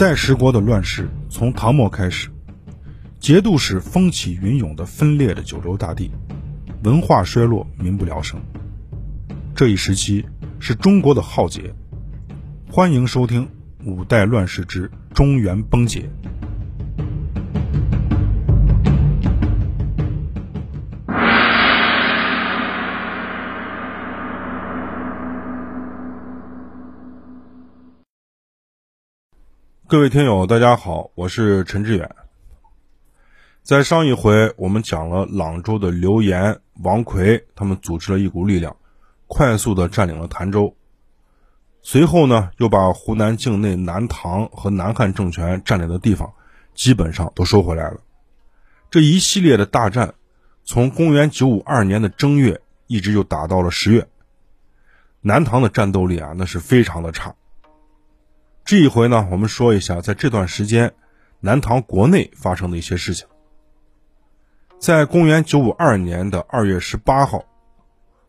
五代十国的乱世从唐末开始，节度使风起云涌的分裂的九州大地，文化衰落，民不聊生。这一时期是中国的浩劫。欢迎收听《五代乱世之中原崩解》。各位听友，大家好，我是陈志远。在上一回，我们讲了朗州的刘岩、王奎他们组织了一股力量，快速的占领了潭州。随后呢，又把湖南境内南唐和南汉政权占领的地方，基本上都收回来了。这一系列的大战，从公元九五二年的正月，一直就打到了十月。南唐的战斗力啊，那是非常的差。这一回呢，我们说一下，在这段时间，南唐国内发生的一些事情。在公元九五二年的二月十八号，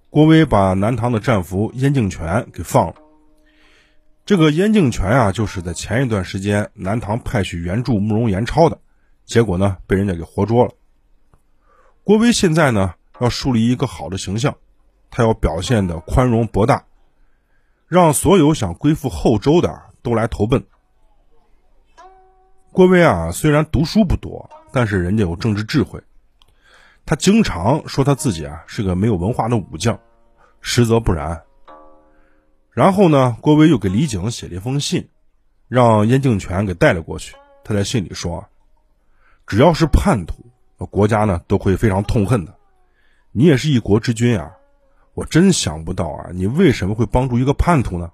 郭威把南唐的战俘燕敬泉给放了。这个燕敬泉啊，就是在前一段时间南唐派去援助慕容延超的，结果呢，被人家给活捉了。郭威现在呢，要树立一个好的形象，他要表现的宽容博大，让所有想归附后周的。都来投奔郭威啊！虽然读书不多，但是人家有政治智慧。他经常说他自己啊是个没有文化的武将，实则不然。然后呢，郭威又给李景写了一封信，让燕敬泉给带了过去。他在信里说：“只要是叛徒，国家呢都会非常痛恨的。你也是一国之君啊，我真想不到啊，你为什么会帮助一个叛徒呢？”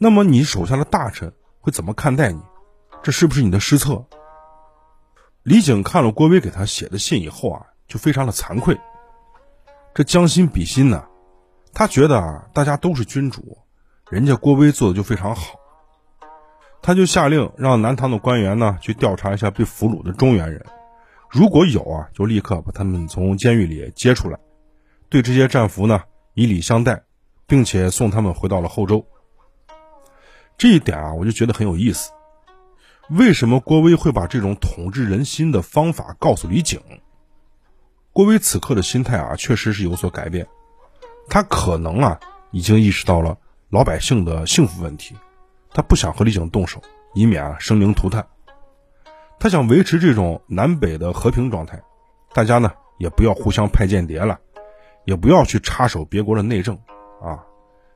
那么你手下的大臣会怎么看待你？这是不是你的失策？李景看了郭威给他写的信以后啊，就非常的惭愧。这将心比心呢，他觉得啊，大家都是君主，人家郭威做的就非常好。他就下令让南唐的官员呢去调查一下被俘虏的中原人，如果有啊，就立刻把他们从监狱里接出来，对这些战俘呢以礼相待，并且送他们回到了后周。这一点啊，我就觉得很有意思。为什么郭威会把这种统治人心的方法告诉李景？郭威此刻的心态啊，确实是有所改变。他可能啊，已经意识到了老百姓的幸福问题，他不想和李景动手，以免啊生灵涂炭。他想维持这种南北的和平状态，大家呢也不要互相派间谍了，也不要去插手别国的内政啊，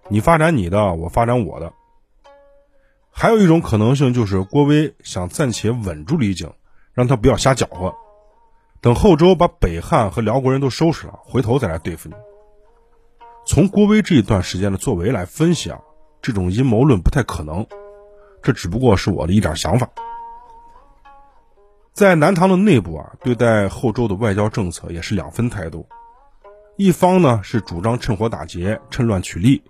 你发展你的，我发展我的。还有一种可能性就是郭威想暂且稳住李景，让他不要瞎搅和，等后周把北汉和辽国人都收拾了，回头再来对付你。从郭威这一段时间的作为来分析啊，这种阴谋论不太可能，这只不过是我的一点想法。在南唐的内部啊，对待后周的外交政策也是两分态度，一方呢是主张趁火打劫、趁乱取利，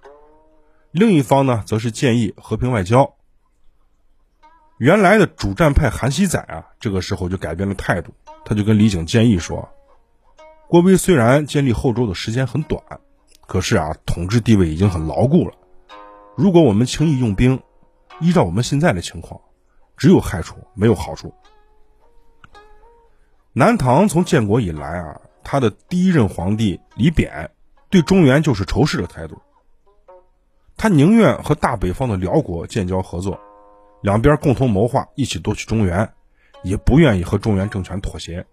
另一方呢则是建议和平外交。原来的主战派韩熙载啊，这个时候就改变了态度，他就跟李景建议说：“郭威虽然建立后周的时间很短，可是啊，统治地位已经很牢固了。如果我们轻易用兵，依照我们现在的情况，只有害处没有好处。南唐从建国以来啊，他的第一任皇帝李扁对中原就是仇视的态度，他宁愿和大北方的辽国建交合作。”两边共同谋划，一起夺取中原，也不愿意和中原政权妥协，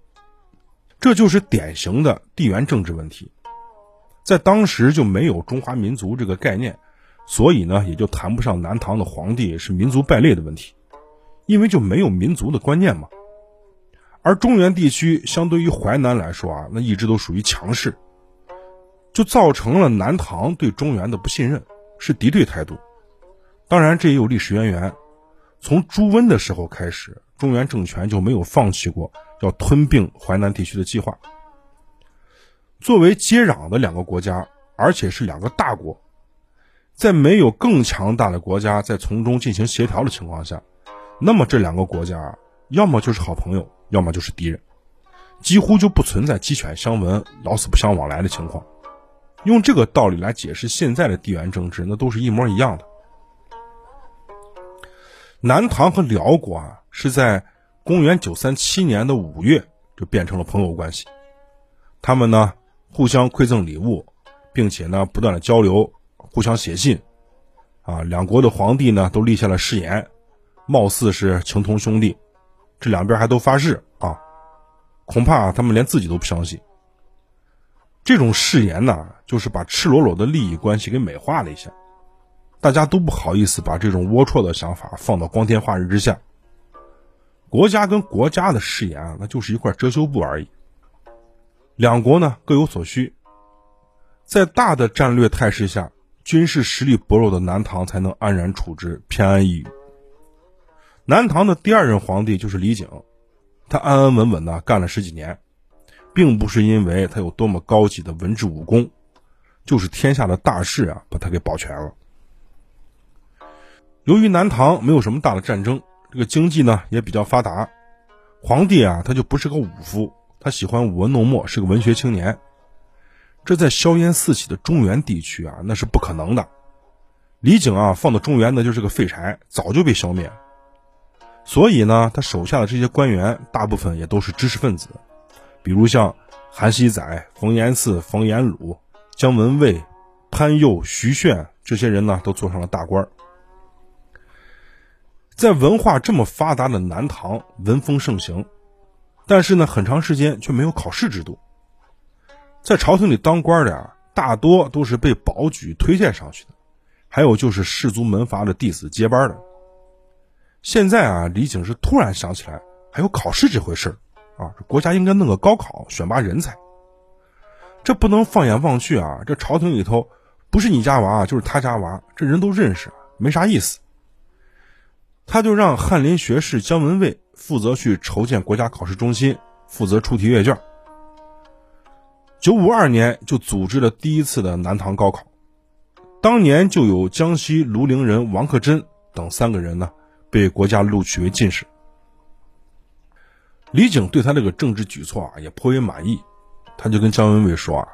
这就是典型的地缘政治问题。在当时就没有中华民族这个概念，所以呢，也就谈不上南唐的皇帝是民族败类的问题，因为就没有民族的观念嘛。而中原地区相对于淮南来说啊，那一直都属于强势，就造成了南唐对中原的不信任，是敌对态度。当然，这也有历史渊源。从朱温的时候开始，中原政权就没有放弃过要吞并淮南地区的计划。作为接壤的两个国家，而且是两个大国，在没有更强大的国家在从中进行协调的情况下，那么这两个国家要么就是好朋友，要么就是敌人，几乎就不存在鸡犬相闻、老死不相往来的情况。用这个道理来解释现在的地缘政治，那都是一模一样的。南唐和辽国啊是在公元937年的五月就变成了朋友关系，他们呢互相馈赠礼物，并且呢不断的交流，互相写信，啊，两国的皇帝呢都立下了誓言，貌似是情同兄弟，这两边还都发誓啊，恐怕他们连自己都不相信。这种誓言呢，就是把赤裸裸的利益关系给美化了一下，大家都不好意思把这种龌龊的想法放到光天化日之下。国家跟国家的誓言啊，那就是一块遮羞布而已。两国呢各有所需，在大的战略态势下，军事实力薄弱的南唐才能安然处之，偏安一隅。南唐的第二任皇帝就是李璟，他安安稳稳的干了十几年。并不是因为他有多么高级的文治武功，就是天下的大事啊，把他给保全了。由于南唐没有什么大的战争，这个经济呢也比较发达，皇帝啊他就不是个武夫，他喜欢舞文弄墨，是个文学青年。这在硝烟四起的中原地区啊，那是不可能的。李璟啊放到中原那就是个废柴，早就被消灭。所以呢，他手下的这些官员大部分也都是知识分子。比如像韩熙载、冯延巳、冯延鲁、姜文蔚、潘佑、徐铉这些人呢，都做上了大官。在文化这么发达的南唐，文风盛行，但是呢，很长时间却没有考试制度。在朝廷里当官的啊，大多都是被保举推荐上去的，还有就是士族门阀的弟子接班的。现在啊，李景是突然想起来还有考试这回事。啊，国家应该弄个高考选拔人才。这不能放眼望去啊！这朝廷里头，不是你家娃就是他家娃，这人都认识，没啥意思。他就让翰林学士姜文蔚负责去筹建国家考试中心，负责出题阅卷。九五二年就组织了第一次的南唐高考，当年就有江西庐陵人王克珍等三个人呢，被国家录取为进士。李景对他这个政治举措啊也颇为满意，他就跟姜文蔚说啊：“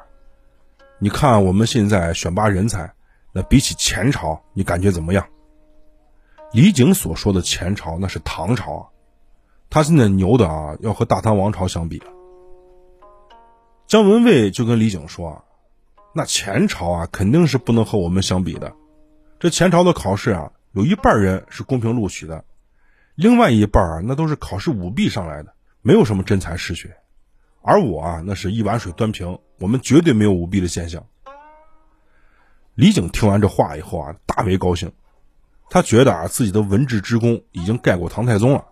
你看我们现在选拔人才，那比起前朝，你感觉怎么样？”李景所说的前朝那是唐朝啊，他现在牛的啊要和大唐王朝相比了。姜文蔚就跟李景说啊：“那前朝啊肯定是不能和我们相比的，这前朝的考试啊有一半人是公平录取的，另外一半啊那都是考试舞弊上来的。”没有什么真才实学，而我啊，那是一碗水端平，我们绝对没有舞弊的现象。李景听完这话以后啊，大为高兴，他觉得啊，自己的文治之功已经盖过唐太宗了。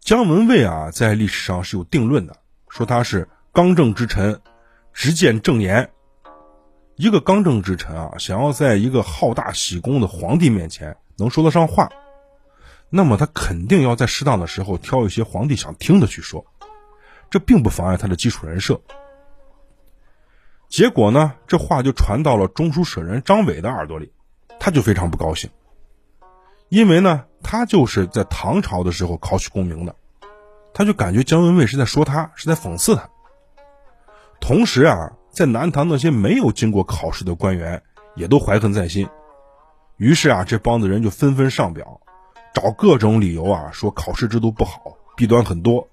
姜文蔚啊，在历史上是有定论的，说他是刚正之臣，直谏正言。一个刚正之臣啊，想要在一个好大喜功的皇帝面前能说得上话。那么他肯定要在适当的时候挑一些皇帝想听的去说，这并不妨碍他的基础人设。结果呢，这话就传到了中书舍人张伟的耳朵里，他就非常不高兴，因为呢，他就是在唐朝的时候考取功名的，他就感觉姜文蔚是在说他，是在讽刺他。同时啊，在南唐那些没有经过考试的官员也都怀恨在心，于是啊，这帮子人就纷纷上表。找各种理由啊，说考试制度不好，弊端很多。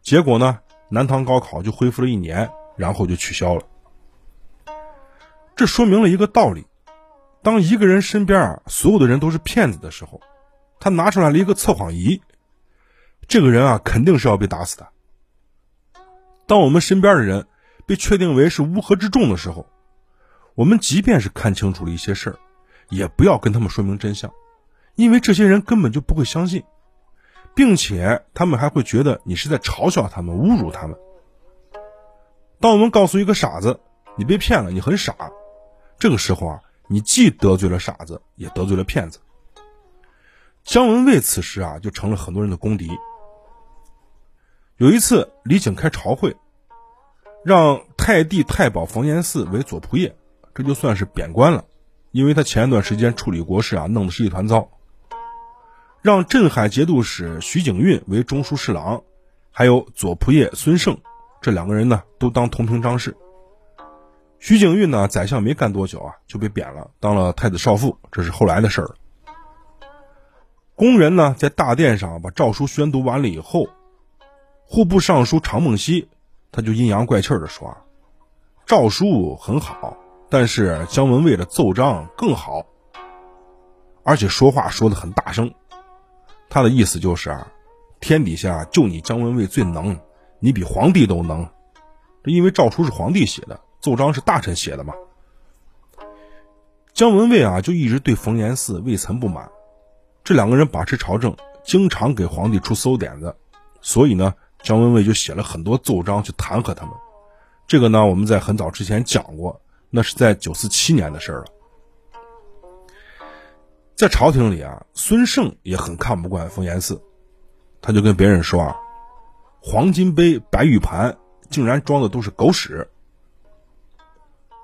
结果呢，南唐高考就恢复了一年，然后就取消了。这说明了一个道理：当一个人身边啊所有的人都是骗子的时候，他拿出来了一个测谎仪，这个人啊肯定是要被打死的。当我们身边的人被确定为是乌合之众的时候，我们即便是看清楚了一些事儿，也不要跟他们说明真相。因为这些人根本就不会相信，并且他们还会觉得你是在嘲笑他们、侮辱他们。当我们告诉一个傻子你被骗了，你很傻，这个时候啊，你既得罪了傻子，也得罪了骗子。姜文卫此时啊，就成了很多人的公敌。有一次，李景开朝会，让太帝太保冯延巳为左仆射，这就算是贬官了，因为他前一段时间处理国事啊，弄得是一团糟。让镇海节度使徐景运为中书侍郎，还有左仆射孙胜，这两个人呢都当同平章事。徐景玉呢，宰相没干多久啊，就被贬了，当了太子少傅，这是后来的事儿。工人呢在大殿上把诏书宣读完了以后，户部尚书常梦溪他就阴阳怪气的说：“啊诏书很好，但是姜文蔚的奏章更好，而且说话说的很大声。他的意思就是啊，天底下就你姜文蔚最能，你比皇帝都能。这因为诏书是皇帝写的，奏章是大臣写的嘛。姜文卫啊，就一直对冯延巳、未曾不满。这两个人把持朝政，经常给皇帝出馊点子，所以呢。”姜文卫就写了很多奏章去弹劾他们，这个呢，我们在很早之前讲过，那是在九四七年的事儿了。在朝廷里啊，孙胜也很看不惯冯延巳，他就跟别人说啊：“黄金杯、白玉盘竟然装的都是狗屎。”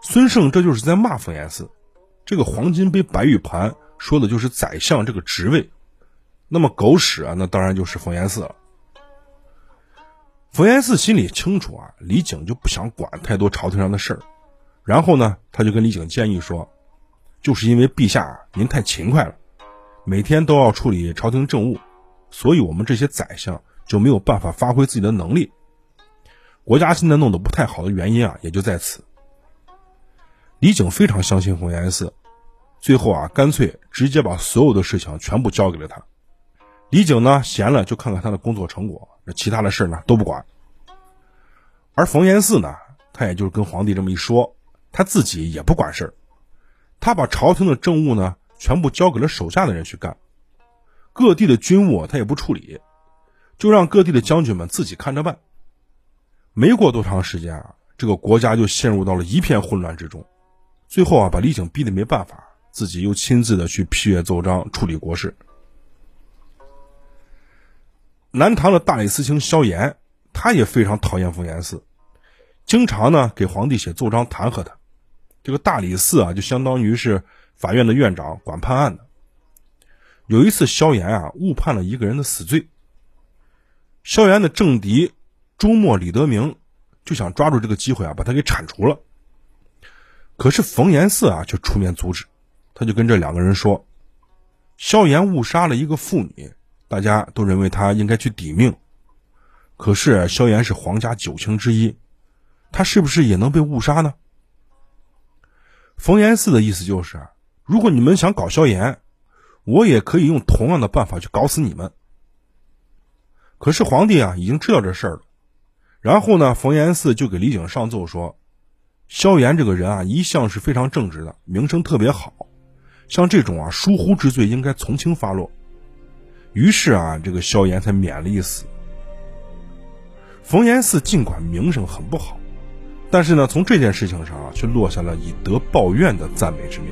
孙胜这就是在骂冯延巳。这个黄金杯、白玉盘说的就是宰相这个职位，那么狗屎啊，那当然就是冯延巳了。冯延巳心里清楚啊，李景就不想管太多朝廷上的事儿，然后呢，他就跟李景建议说，就是因为陛下您太勤快了，每天都要处理朝廷政务，所以我们这些宰相就没有办法发挥自己的能力。国家现在弄得不太好的原因啊，也就在此。李景非常相信冯延巳，最后啊，干脆直接把所有的事情全部交给了他。李景呢，闲了就看看他的工作成果。其他的事呢都不管，而冯延巳呢，他也就是跟皇帝这么一说，他自己也不管事儿，他把朝廷的政务呢全部交给了手下的人去干，各地的军务他也不处理，就让各地的将军们自己看着办。没过多长时间啊，这个国家就陷入到了一片混乱之中，最后啊把李景逼得没办法，自己又亲自的去批阅奏章，处理国事。南唐的大理寺卿萧炎，他也非常讨厌冯延巳，经常呢给皇帝写奏章弹劾他。这个大理寺啊，就相当于是法院的院长，管判案的。有一次，萧炎啊误判了一个人的死罪，萧炎的政敌周末李德明就想抓住这个机会啊把他给铲除了。可是冯延巳啊却出面阻止，他就跟这两个人说：“萧炎误杀了一个妇女。”大家都认为他应该去抵命，可是萧炎是皇家九卿之一，他是不是也能被误杀呢？冯延巳的意思就是，如果你们想搞萧炎，我也可以用同样的办法去搞死你们。可是皇帝啊已经知道这事儿了，然后呢，冯延巳就给李景上奏说，萧炎这个人啊一向是非常正直的，名声特别好，像这种啊疏忽之罪应该从轻发落。于是啊，这个萧炎才免了一死。冯延巳尽管名声很不好，但是呢，从这件事情上啊，却落下了以德报怨的赞美之名。